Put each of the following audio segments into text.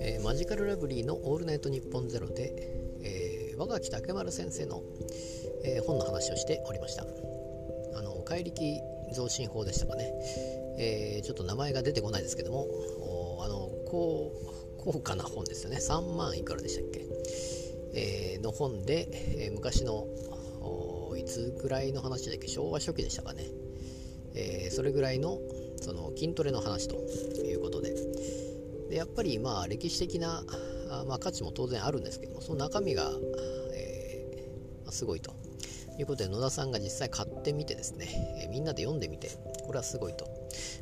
えーマジカルラブリーの「オールナイトニッポンゼロで、えー、若木竹丸先生の、えー本の話をしておりました。あの怪力増進法でしたかね、えーちょっと名前が出てこないですけどもあの高高価な本ですよね。3万いくらでしたっけ、えの本で、え昔のいつぐらいの話だっけ。昭和初期でしたかね、えーそれぐらいのその筋トレの話ということで。でやっぱりまあ歴史的なあまあ、価値も当然あるんですけどもその中身が、えーますごいと。いうことで野田さんが実際買ってみてですね、えーみんなで読んでみてこれはすごいと。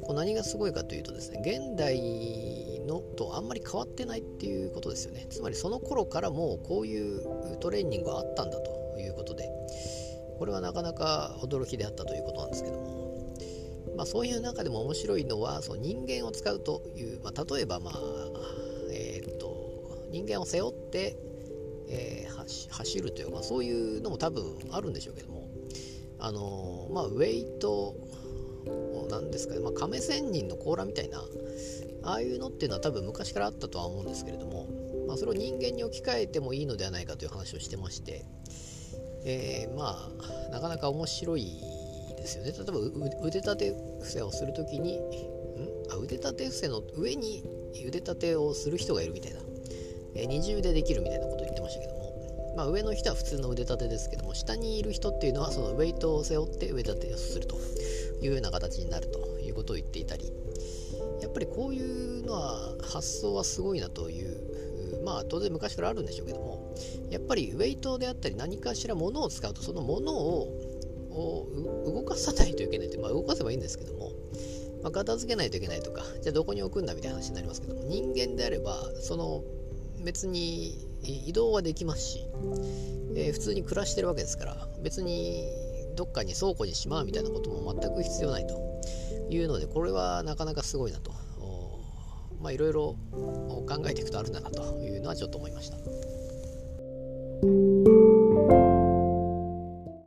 これ何がすごいかというとですね現代のとあんまり変わってないっていうことですよね。つまりその頃からもうこういうトレーニングがあったんだということでこれはなかなか驚きであったということなんですけども。まあ、そういう中でも面白いのはその人間を使うという、まあ、例えば、まあえーっと人間を背負って、えー走るという、まあ、そういうのも多分あるんでしょうけども、あのまあ、ウェイトなんですかね、まあ、亀仙人の甲羅みたいなああいうのっていうのは多分昔からあったとは思うんですけれども、まあ、それを人間に置き換えてもいいのではないかという話をしてまして、えーまあなかなか面白いですよね。例えば腕立て伏せをするときにん？あ腕立て伏せの上に腕立てをする人がいるみたいな、えー二重でできるみたいなことを言ってましたけども、まあ、上の人は普通の腕立てですけども下にいる人っていうのはそのウェイトを背負って腕立てをすると。いうような形になるということを言っていたり。やっぱりこういうのは発想はすごいなというまあ当然昔からあるんでしょうけどもやっぱりウェイトであったり何かしら物を使うとその物をを動かさないといけないという、まあ、動かせばいいんですけども、まあ、片付けないといけないとかじゃあどこに置くんだみたいな話になりますけども人間であればその別に移動はできますし、えー普通に暮らしてるわけですから別にどっかに倉庫にしまうみたいなことも全く必要ないというのでこれはなかなかすごいなとまあいろいろ考えていくとあるんだなというのはちょっと思いました。